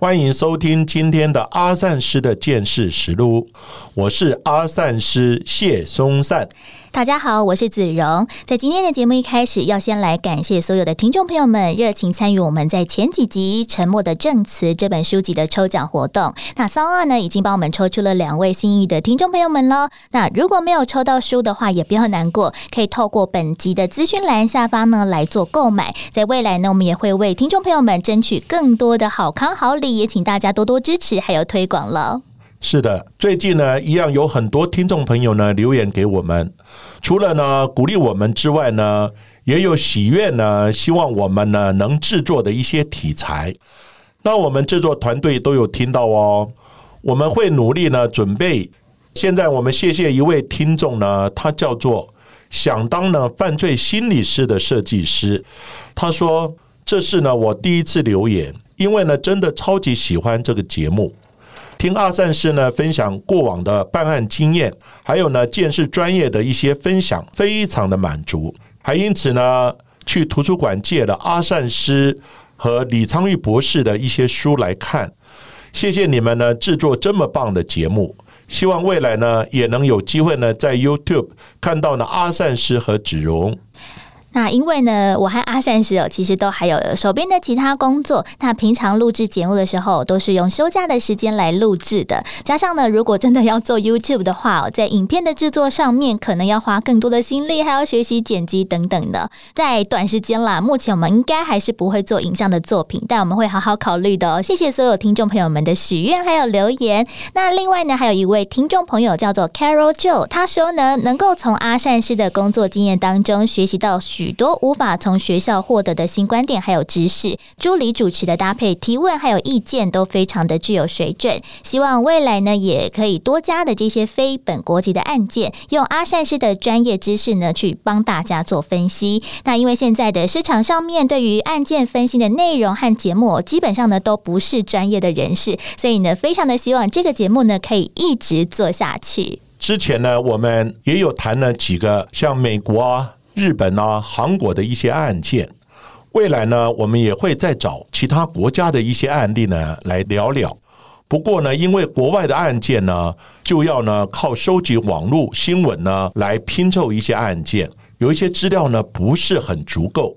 欢迎收听今天的阿善师的见识实录，我是阿善师谢松善。大家好，我是子荣。在今天的节目一开始，要先来感谢所有的听众朋友们热情参与我们在前几集《沉默的证词》这本书籍的抽奖活动。那三二呢，已经帮我们抽出了两位幸运的听众朋友们喽。那如果没有抽到书的话，也不要难过，可以透过本集的资讯栏下方呢来做购买。在未来呢，我们也会为听众朋友们争取更多的好康好礼，也请大家多多支持还有推广了。是的，最近呢，一样有很多听众朋友呢留言给我们，除了呢鼓励我们之外呢，也有喜悦呢，希望我们呢能制作的一些题材。那我们制作团队都有听到哦，我们会努力呢准备。现在我们谢谢一位听众呢，他叫做想当呢犯罪心理师的设计师，他说这是呢我第一次留言，因为呢真的超级喜欢这个节目。听阿善师呢分享过往的办案经验，还有呢见识专业的一些分享，非常的满足。还因此呢去图书馆借了阿善师和李昌钰博士的一些书来看。谢谢你们呢制作这么棒的节目，希望未来呢也能有机会呢在 YouTube 看到呢阿善师和子荣。那因为呢，我和阿善师哦，其实都还有手边的其他工作。那平常录制节目的时候，都是用休假的时间来录制的。加上呢，如果真的要做 YouTube 的话，在影片的制作上面，可能要花更多的心力，还要学习剪辑等等的。在短时间啦，目前我们应该还是不会做影像的作品，但我们会好好考虑的哦。谢谢所有听众朋友们的许愿还有留言。那另外呢，还有一位听众朋友叫做 Carol Joe，他说呢，能够从阿善师的工作经验当中学习到。许多无法从学校获得的新观点还有知识，助理主持的搭配提问还有意见都非常的具有水准。希望未来呢也可以多加的这些非本国籍的案件，用阿善师的专业知识呢去帮大家做分析。那因为现在的市场上面对于案件分析的内容和节目，基本上呢都不是专业的人士，所以呢非常的希望这个节目呢可以一直做下去。之前呢我们也有谈了几个像美国啊。日本啊、韩国的一些案件，未来呢，我们也会再找其他国家的一些案例呢来聊聊。不过呢，因为国外的案件呢，就要呢靠收集网络新闻呢来拼凑一些案件，有一些资料呢不是很足够，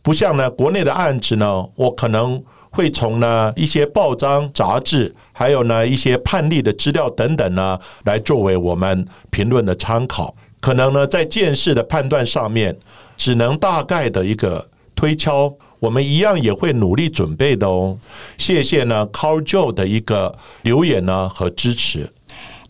不像呢国内的案子呢，我可能会从呢一些报章、杂志，还有呢一些判例的资料等等呢，来作为我们评论的参考。可能呢，在见识的判断上面，只能大概的一个推敲，我们一样也会努力准备的哦。谢谢呢，Carl Joe 的一个留言呢和支持。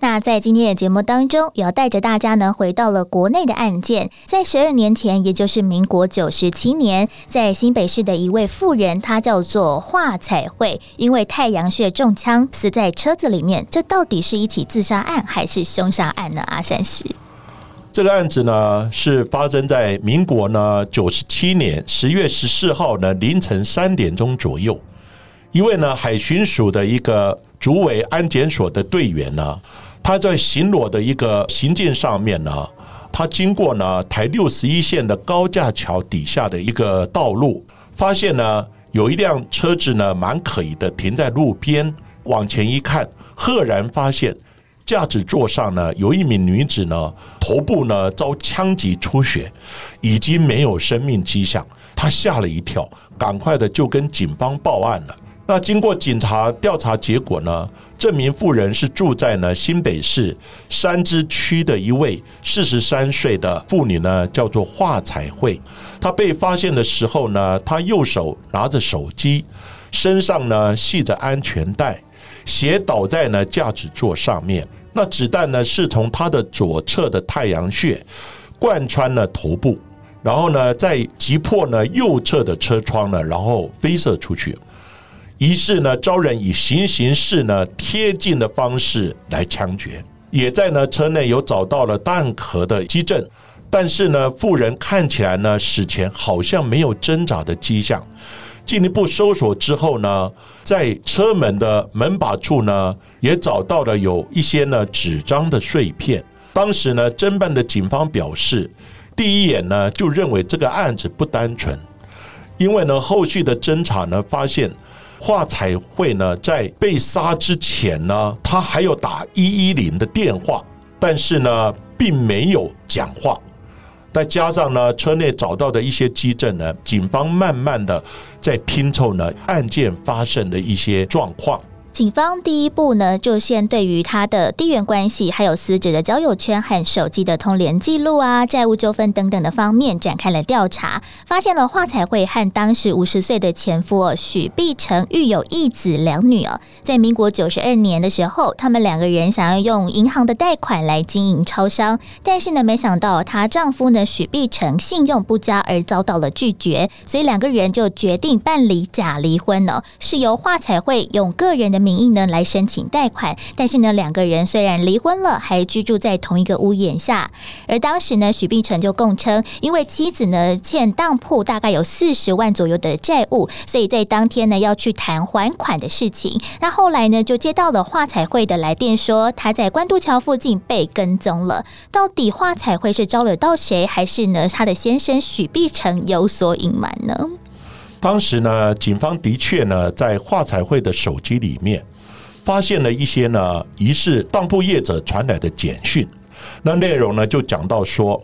那在今天的节目当中，也要带着大家呢回到了国内的案件。在十二年前，也就是民国九十七年，在新北市的一位妇人，她叫做华彩慧，因为太阳穴中枪死在车子里面。这到底是一起自杀案还是凶杀案呢？阿善师。这个案子呢，是发生在民国呢九十七年十月十四号呢凌晨三点钟左右。一位呢海巡署的一个主委安检所的队员呢，他在巡逻的一个行进上面呢，他经过呢台六十一线的高架桥底下的一个道路，发现呢有一辆车子呢蛮可疑的停在路边，往前一看，赫然发现。驾驶座上呢，有一名女子呢，头部呢遭枪击出血，已经没有生命迹象。她吓了一跳，赶快的就跟警方报案了。那经过警察调查结果呢，这名妇人是住在呢新北市三芝区的一位四十三岁的妇女呢，叫做华彩慧。她被发现的时候呢，她右手拿着手机，身上呢系着安全带。斜倒在呢驾驶座上面，那子弹呢是从他的左侧的太阳穴贯穿了头部，然后呢再击破呢右侧的车窗呢，然后飞射出去。于是呢，招人以行刑式呢贴近的方式来枪决，也在呢车内有找到了弹壳的基证，但是呢，妇人看起来呢死前好像没有挣扎的迹象。进一步搜索之后呢，在车门的门把处呢，也找到了有一些呢纸张的碎片。当时呢，侦办的警方表示，第一眼呢就认为这个案子不单纯，因为呢后续的侦查呢发现。华彩慧呢，在被杀之前呢，他还有打一一零的电话，但是呢，并没有讲话。再加上呢，车内找到的一些基证呢，警方慢慢的在拼凑呢案件发生的一些状况。警方第一步呢，就先对于他的地缘关系，还有死者的交友圈和手机的通联记录啊、债务纠纷等等的方面展开了调查，发现了华彩会和当时五十岁的前夫许碧成育有一子两女儿。在民国九十二年的时候，他们两个人想要用银行的贷款来经营超商，但是呢，没想到她丈夫呢许碧成信用不佳而遭到了拒绝，所以两个人就决定办理假离婚呢，是由华彩会用个人的。名义呢来申请贷款，但是呢两个人虽然离婚了，还居住在同一个屋檐下。而当时呢许碧成就供称，因为妻子呢欠当铺大概有四十万左右的债务，所以在当天呢要去谈还款的事情。那后来呢就接到了华彩会的来电，说他在关渡桥附近被跟踪了。到底华彩会是招惹到谁，还是呢他的先生许碧成有所隐瞒呢？当时呢，警方的确呢，在华彩会的手机里面发现了一些呢疑似当铺业者传来的简讯。那内容呢，就讲到说：“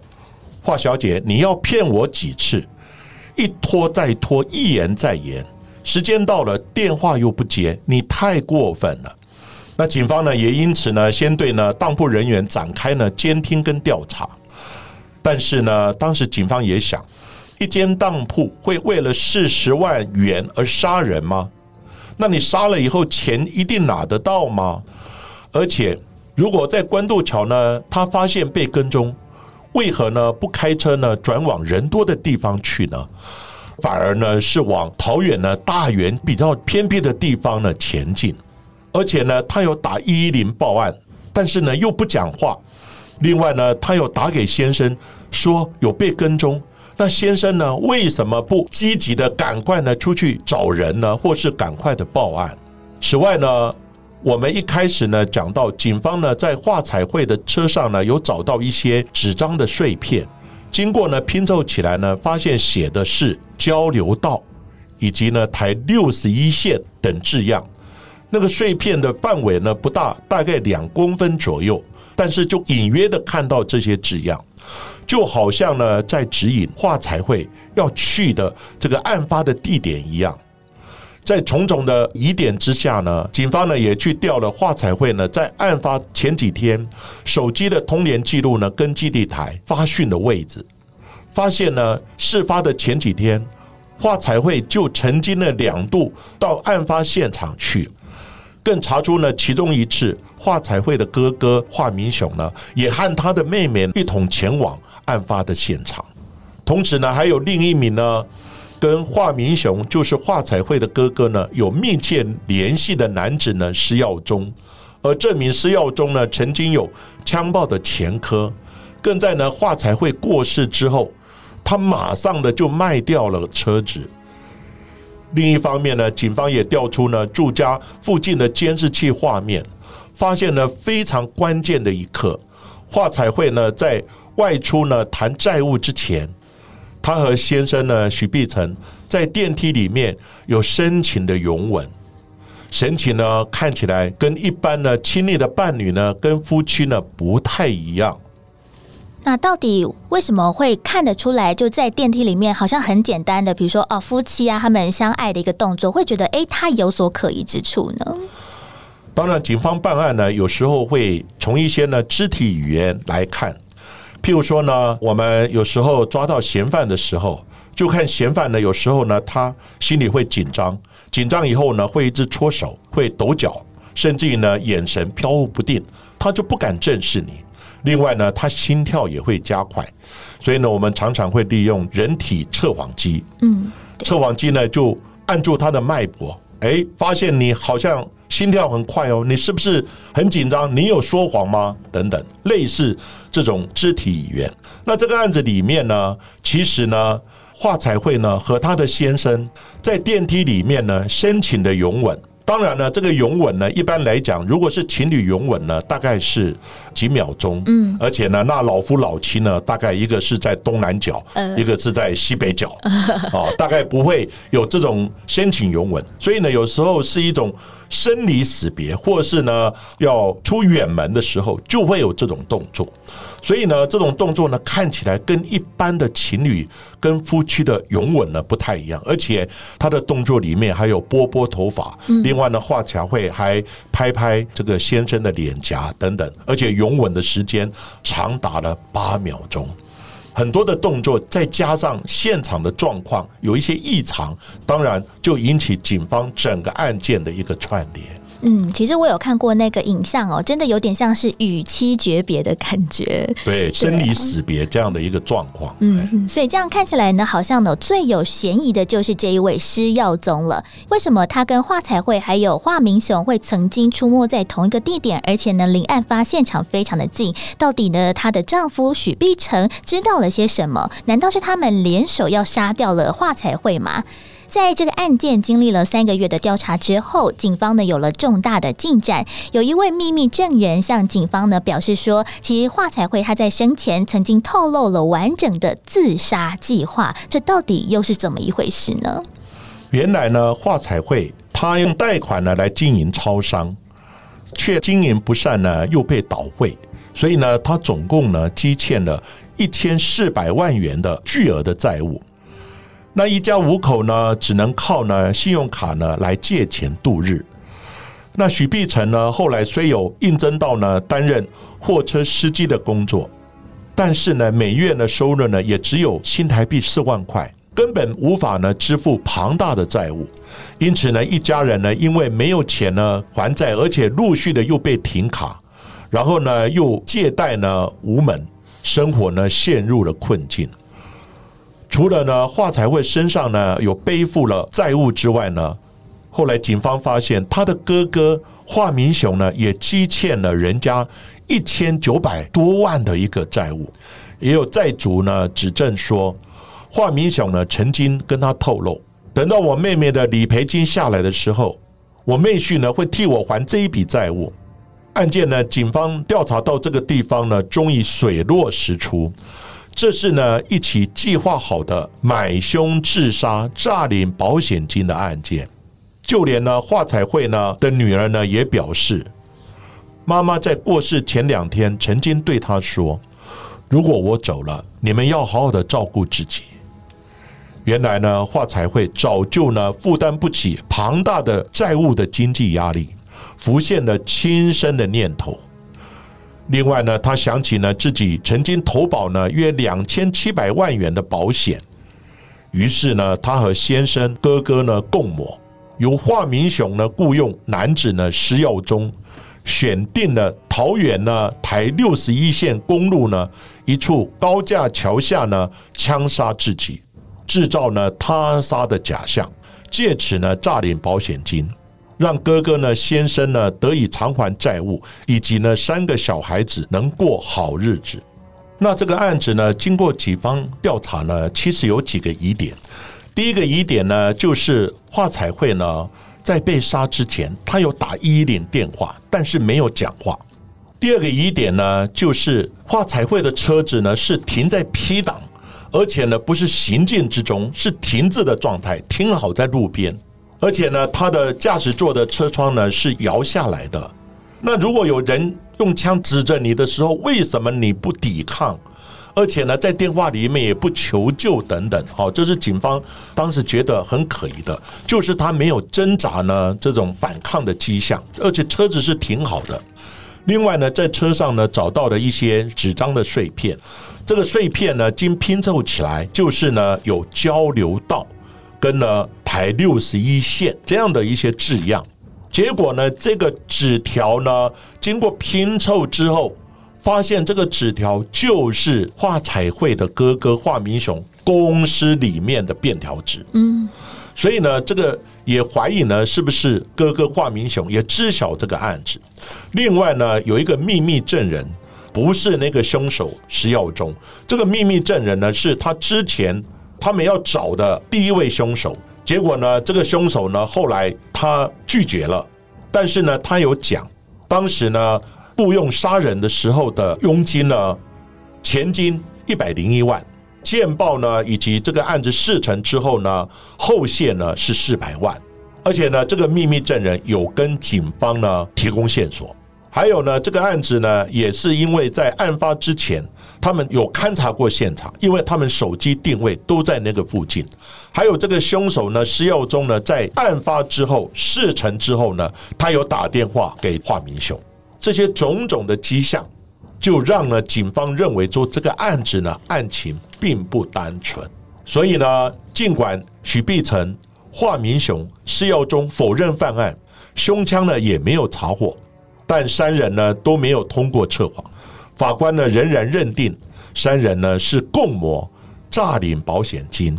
华小姐，你要骗我几次？一拖再拖，一延再延，时间到了，电话又不接，你太过分了。”那警方呢，也因此呢，先对呢当铺人员展开呢监听跟调查。但是呢，当时警方也想。一间当铺会为了四十万元而杀人吗？那你杀了以后钱一定拿得到吗？而且如果在关渡桥呢，他发现被跟踪，为何呢不开车呢转往人多的地方去呢？反而呢是往桃园呢大园比较偏僻的地方呢前进？而且呢他有打一一零报案，但是呢又不讲话。另外呢他有打给先生说有被跟踪。那先生呢？为什么不积极的赶快呢出去找人呢？或是赶快的报案？此外呢，我们一开始呢讲到，警方呢在画彩绘的车上呢有找到一些纸张的碎片，经过呢拼凑起来呢，发现写的是交流道以及呢台六十一线等字样。那个碎片的范围呢不大，大概两公分左右，但是就隐约的看到这些字样。就好像呢，在指引华彩会要去的这个案发的地点一样，在种种的疑点之下呢，警方呢也去调了华彩会呢在案发前几天手机的通联记录呢跟基地台发讯的位置，发现呢事发的前几天华彩会就曾经呢两度到案发现场去，更查出呢其中一次。华彩会的哥哥华明雄呢，也和他的妹妹一同前往案发的现场。同时呢，还有另一名呢，跟华明雄就是华彩会的哥哥呢，有密切联系的男子呢，施耀忠。而这名施耀忠呢，曾经有枪爆的前科，更在呢华彩会过世之后，他马上的就卖掉了车子。另一方面呢，警方也调出呢住家附近的监视器画面。发现了非常关键的一刻，华彩会呢在外出呢谈债务之前，他和先生呢许碧成在电梯里面有深情的拥吻，神情呢看起来跟一般呢亲密的伴侣呢跟夫妻呢不太一样。那到底为什么会看得出来？就在电梯里面，好像很简单的，比如说哦夫妻啊他们相爱的一个动作，会觉得哎他有所可疑之处呢？当然，警方办案呢，有时候会从一些呢肢体语言来看。譬如说呢，我们有时候抓到嫌犯的时候，就看嫌犯呢，有时候呢，他心里会紧张，紧张以后呢，会一直搓手，会抖脚，甚至于呢，眼神飘忽不定，他就不敢正视你。另外呢，他心跳也会加快，所以呢，我们常常会利用人体测谎机，嗯，测谎机呢，就按住他的脉搏。哎，发现你好像心跳很快哦，你是不是很紧张？你有说谎吗？等等，类似这种肢体语言。那这个案子里面呢，其实呢，华彩慧呢和她的先生在电梯里面呢申请的拥吻。当然呢，这个拥吻呢，一般来讲，如果是情侣拥吻呢，大概是几秒钟，嗯，而且呢，那老夫老妻呢，大概一个是在东南角，一个是在西北角，啊，大概不会有这种先请拥吻，所以呢，有时候是一种。生离死别，或是呢要出远门的时候，就会有这种动作。所以呢，这种动作呢，看起来跟一般的情侣跟夫妻的拥吻呢不太一样，而且他的动作里面还有拨拨头发，另外呢，华侨会还拍拍这个先生的脸颊等等，而且拥吻的时间长达了八秒钟。很多的动作，再加上现场的状况有一些异常，当然就引起警方整个案件的一个串联。嗯，其实我有看过那个影像哦，真的有点像是与妻诀别的感觉，对，生离死别这样的一个状况。嗯，所以这样看起来呢，好像呢最有嫌疑的就是这一位施耀宗了。为什么他跟华彩会还有华明雄会曾经出没在同一个地点，而且呢离案发现场非常的近？到底呢她的丈夫许碧成知道了些什么？难道是他们联手要杀掉了华彩会吗？在这个案件经历了三个月的调查之后，警方呢有了重大的进展。有一位秘密证人向警方呢表示说，其实华彩会他在生前曾经透露了完整的自杀计划。这到底又是怎么一回事呢？原来呢，华彩会他用贷款呢来经营超商，却经营不善呢，又被倒会，所以呢，他总共呢积欠了一千四百万元的巨额的债务。那一家五口呢，只能靠呢信用卡呢来借钱度日。那许碧成呢，后来虽有应征到呢担任货车司机的工作，但是呢每月的收入呢也只有新台币四万块，根本无法呢支付庞大的债务。因此呢，一家人呢因为没有钱呢还债，而且陆续的又被停卡，然后呢又借贷呢无门，生活呢陷入了困境。除了呢，华彩会身上呢有背负了债务之外呢，后来警方发现他的哥哥华明雄呢也积欠了人家一千九百多万的一个债务，也有债主呢指证说，华明雄呢曾经跟他透露，等到我妹妹的理赔金下来的时候，我妹婿呢会替我还这一笔债务。案件呢，警方调查到这个地方呢，终于水落石出。这是呢一起计划好的买凶自杀、诈领保险金的案件。就连呢华彩会呢的女儿呢也表示，妈妈在过世前两天曾经对她说：“如果我走了，你们要好好的照顾自己。”原来呢华彩会早就呢负担不起庞大的债务的经济压力，浮现了轻生的念头。另外呢，他想起呢自己曾经投保呢约两千七百万元的保险，于是呢，他和先生哥哥呢共谋，由华明雄呢雇佣男子呢施耀中，选定了桃园呢台六十一线公路呢一处高架桥下呢枪杀自己，制造呢他杀的假象，借此呢诈领保险金。让哥哥呢，先生呢得以偿还债务，以及呢三个小孩子能过好日子。那这个案子呢，经过警方调查呢，其实有几个疑点。第一个疑点呢，就是华彩会呢在被杀之前，他有打一一零电话，但是没有讲话。第二个疑点呢，就是华彩会的车子呢是停在 P 档，而且呢不是行进之中，是停滞的状态，停好在路边。而且呢，他的驾驶座的车窗呢是摇下来的。那如果有人用枪指着你的时候，为什么你不抵抗？而且呢，在电话里面也不求救等等，好，这是警方当时觉得很可疑的，就是他没有挣扎呢这种反抗的迹象，而且车子是挺好的。另外呢，在车上呢找到了一些纸张的碎片，这个碎片呢经拼凑起来，就是呢有交流道。跟呢台六十一线这样的一些字样，结果呢，这个纸条呢，经过拼凑之后，发现这个纸条就是华彩绘的哥哥华明雄公司里面的便条纸。嗯，所以呢，这个也怀疑呢，是不是哥哥华明雄也知晓这个案子？另外呢，有一个秘密证人，不是那个凶手石耀忠，这个秘密证人呢，是他之前他们要找的第一位凶手。结果呢，这个凶手呢，后来他拒绝了，但是呢，他有讲，当时呢，雇佣杀人的时候的佣金呢，钱金一百零一万。见报呢，以及这个案子事成之后呢，后线呢是四百万，而且呢，这个秘密证人有跟警方呢提供线索，还有呢，这个案子呢也是因为在案发之前，他们有勘察过现场，因为他们手机定位都在那个附近，还有这个凶手呢施耀忠呢，在案发之后事成之后呢，他有打电话给华明雄，这些种种的迹象。就让呢警方认为说这个案子呢案情并不单纯，所以呢尽管许碧成、华明雄、施耀忠否认犯案，胸腔呢也没有查获，但三人呢都没有通过测谎，法官呢仍然认定三人呢是共谋诈领保险金。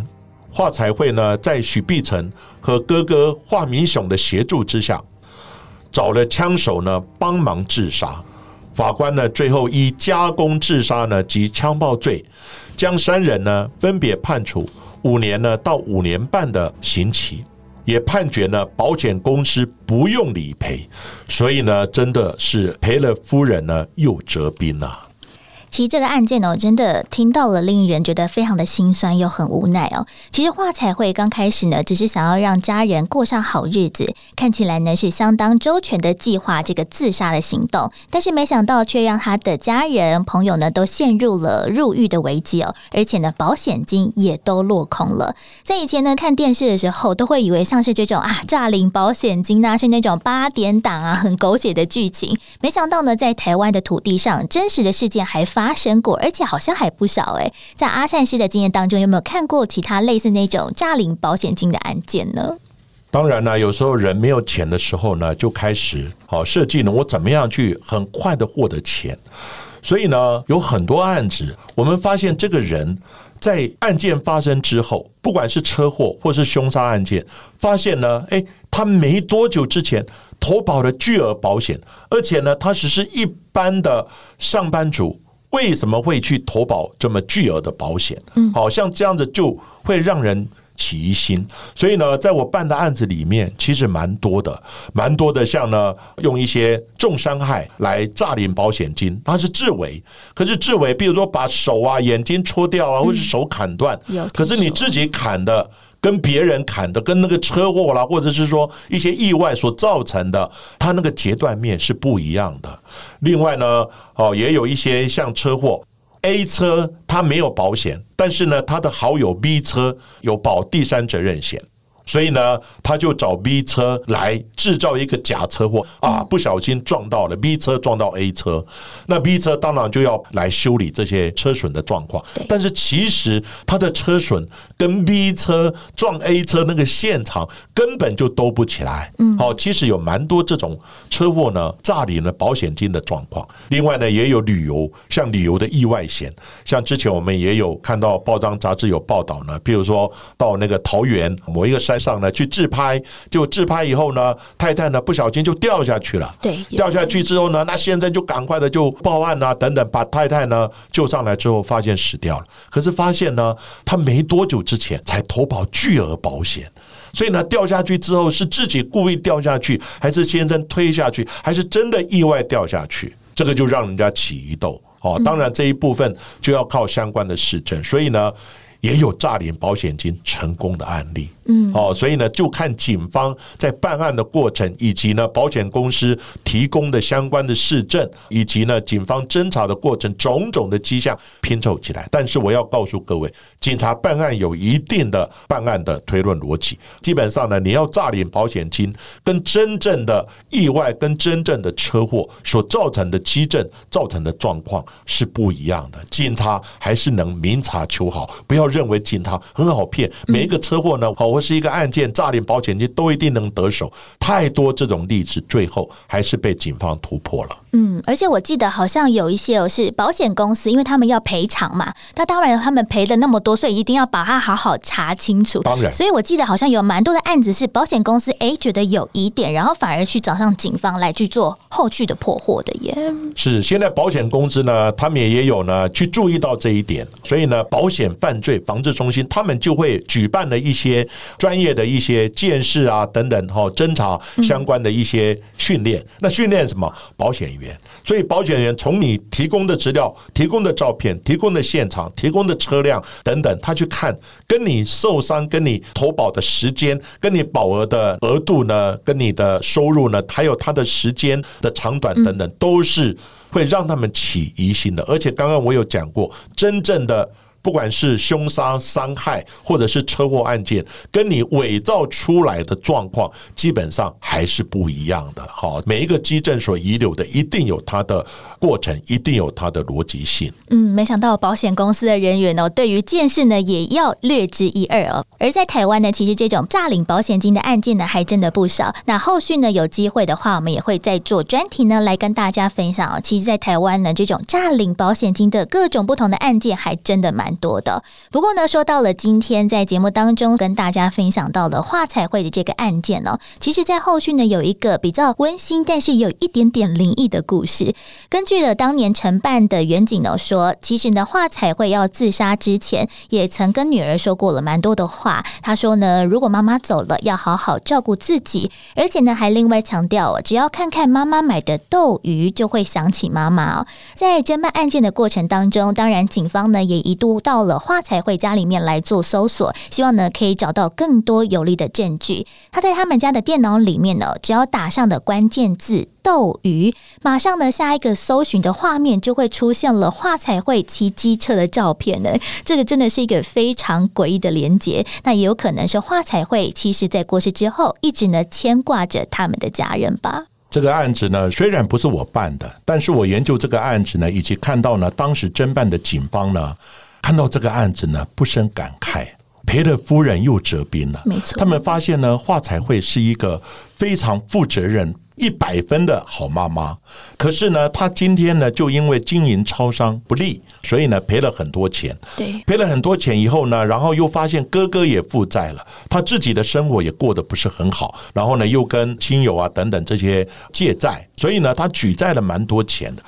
华彩会呢在许碧成和哥哥华明雄的协助之下，找了枪手呢帮忙自杀。法官呢，最后以加工自杀呢及枪爆罪，将三人呢分别判处五年呢到五年半的刑期，也判决呢保险公司不用理赔，所以呢真的是赔了夫人呢又折兵啊。其实这个案件呢，真的听到了，令人觉得非常的心酸又很无奈哦。其实华彩会刚开始呢，只是想要让家人过上好日子，看起来呢是相当周全的计划这个自杀的行动，但是没想到却让他的家人朋友呢都陷入了入狱的危机哦，而且呢保险金也都落空了。在以前呢看电视的时候，都会以为像是这种啊诈领保险金呐，是那种八点档啊很狗血的剧情，没想到呢在台湾的土地上，真实的事件还发。发生过，而且好像还不少哎。在阿善师的经验当中，有没有看过其他类似那种诈领保险金的案件呢？当然呢，有时候人没有钱的时候呢，就开始好设计呢，我怎么样去很快的获得钱？所以呢，有很多案子，我们发现这个人在案件发生之后，不管是车祸或是凶杀案件，发现呢，哎，他没多久之前投保了巨额保险，而且呢，他只是一般的上班族。为什么会去投保这么巨额的保险？嗯，好像这样子就会让人起疑心。所以呢，在我办的案子里面，其实蛮多的，蛮多的。像呢，用一些重伤害来诈领保险金，它是自卫。可是自卫，比如说把手啊、眼睛戳掉啊，或是手砍断，可是你自己砍的。跟别人砍的，跟那个车祸啦，或者是说一些意外所造成的，它那个截断面是不一样的。另外呢，哦，也有一些像车祸，A 车它没有保险，但是呢，他的好友 B 车有保第三责任险。所以呢，他就找 B 车来制造一个假车祸啊，不小心撞到了 B 车，撞到 A 车，那 B 车当然就要来修理这些车损的状况。但是其实他的车损跟 B 车撞 A 车那个现场根本就兜不起来。嗯，好，其实有蛮多这种车祸呢，诈领了保险金的状况。另外呢，也有旅游，像旅游的意外险，像之前我们也有看到报章杂志有报道呢，比如说到那个桃园某一个山。上呢去自拍，就自拍以后呢，太太呢不小心就掉下去了。对，掉下去之后呢，那先生就赶快的就报案啊，等等，把太太呢救上来之后，发现死掉了。可是发现呢，他没多久之前才投保巨额保险，所以呢，掉下去之后是自己故意掉下去，还是先生推下去，还是真的意外掉下去？这个就让人家起疑窦哦。当然这一部分就要靠相关的市政，所以呢，也有诈领保险金成功的案例。嗯，哦，所以呢，就看警方在办案的过程，以及呢，保险公司提供的相关的市政，以及呢，警方侦查的过程，种种的迹象拼凑起来。但是我要告诉各位，警察办案有一定的办案的推论逻辑。基本上呢，你要诈领保险金，跟真正的意外、跟真正的车祸所造成的基症造成的状况是不一样的。警察还是能明察秋毫，不要认为警察很好骗。每一个车祸呢，好。或是一个案件诈领保险金都一定能得手，太多这种例子，最后还是被警方突破了。嗯，而且我记得好像有一些哦是保险公司，因为他们要赔偿嘛，那当然他们赔了那么多，所以一定要把它好好查清楚。当然所以我记得好像有蛮多的案子是保险公司哎觉得有疑点，然后反而去找上警方来去做后续的破获的耶。是，现在保险公司呢，他们也有呢去注意到这一点，所以呢，保险犯罪防治中心他们就会举办了一些专业的一些见识啊等等哈、侦查相关的一些训练。那训练什么？保险员。所以保险员从你提供的资料、提供的照片、提供的现场、提供的车辆等等，他去看跟你受伤、跟你投保的时间、跟你保额的额度呢、跟你的收入呢，还有他的时间的长短等等，都是会让他们起疑心的。而且刚刚我有讲过，真正的。不管是凶杀、伤害，或者是车祸案件，跟你伪造出来的状况，基本上还是不一样的。好，每一个基证所遗留的，一定有它的过程，一定有它的逻辑性。嗯，没想到保险公司的人员哦，对于见识呢也要略知一二哦。而在台湾呢，其实这种诈领保险金的案件呢，还真的不少。那后续呢，有机会的话，我们也会再做专题呢，来跟大家分享哦。其实，在台湾呢，这种诈领保险金的各种不同的案件，还真的蛮多的。不过呢，说到了今天在节目当中跟大家分享到了华彩会的这个案件哦，其实，在后续呢，有一个比较温馨，但是有一点点灵异的故事。根据了当年承办的远景呢说，其实呢，华彩会要自杀之前，也曾跟女儿说过了蛮多的话。他说呢，如果妈妈走了，要好好照顾自己，而且呢，还另外强调，只要看看妈妈买的斗鱼，就会想起妈妈。在侦办案件的过程当中，当然警方呢也一度到了华彩会家里面来做搜索，希望呢可以找到更多有力的证据。他在他们家的电脑里面呢，只要打上的关键字。斗鱼，马上呢，下一个搜寻的画面就会出现了华彩会骑机车的照片呢。这个真的是一个非常诡异的连接。那也有可能是华彩会，其实在过世之后，一直呢牵挂着他们的家人吧。这个案子呢，虽然不是我办的，但是我研究这个案子呢，以及看到呢，当时侦办的警方呢，看到这个案子呢，不胜感慨，赔了夫人又折兵了。没错他们发现呢，华彩会是一个非常负责任。一百分的好妈妈，可是呢，她今天呢，就因为经营超商不利，所以呢，赔了很多钱。对，赔了很多钱以后呢，然后又发现哥哥也负债了，他自己的生活也过得不是很好，然后呢，又跟亲友啊等等这些借债，所以呢，他举债了蛮多钱的。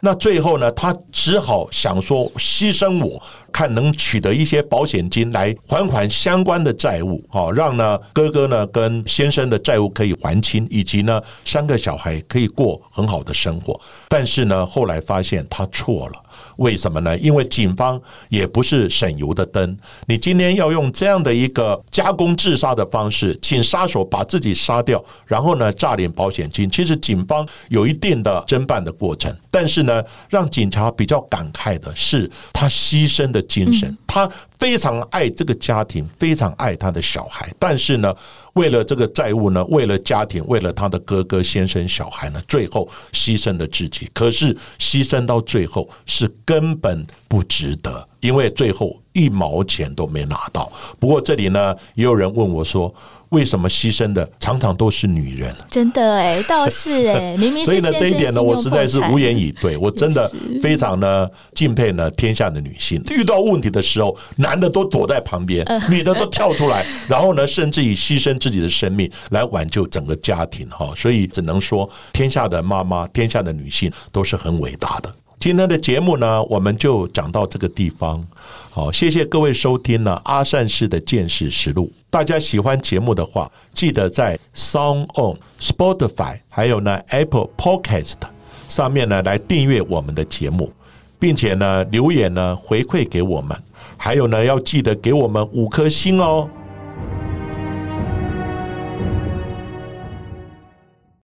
那最后呢，他只好想说牺牲我，看能取得一些保险金来还款相关的债务，好让呢哥哥呢跟先生的债务可以还清，以及呢三个小孩可以过很好的生活。但是呢，后来发现他错了。为什么呢？因为警方也不是省油的灯。你今天要用这样的一个加工自杀的方式，请杀手把自己杀掉，然后呢诈领保险金。其实警方有一定的侦办的过程，但是呢，让警察比较感慨的是他牺牲的精神。他非常爱这个家庭，非常爱他的小孩，但是呢，为了这个债务呢，为了家庭，为了他的哥哥、先生、小孩呢，最后牺牲了自己。可是牺牲到最后是根本不值得，因为最后一毛钱都没拿到。不过这里呢，也有人问我说，为什么牺牲的常常都是女人？真的哎，倒是哎，明明所以呢，这一点呢，我实在是无言以以对。我真的非常呢敬佩呢天下的女性，遇到问题的时候，男的都躲在旁边，女的都跳出来，然后呢，甚至以牺牲自己的生命来挽救整个家庭哈。所以只能说，天下的妈妈，天下的女性都是很伟大的。今天的节目呢，我们就讲到这个地方。好，谢谢各位收听呢阿善师的见识实录。大家喜欢节目的话，记得在 Sound On、Spotify 还有呢 Apple Podcast 上面呢来订阅我们的节目，并且呢留言呢回馈给我们，还有呢要记得给我们五颗星哦。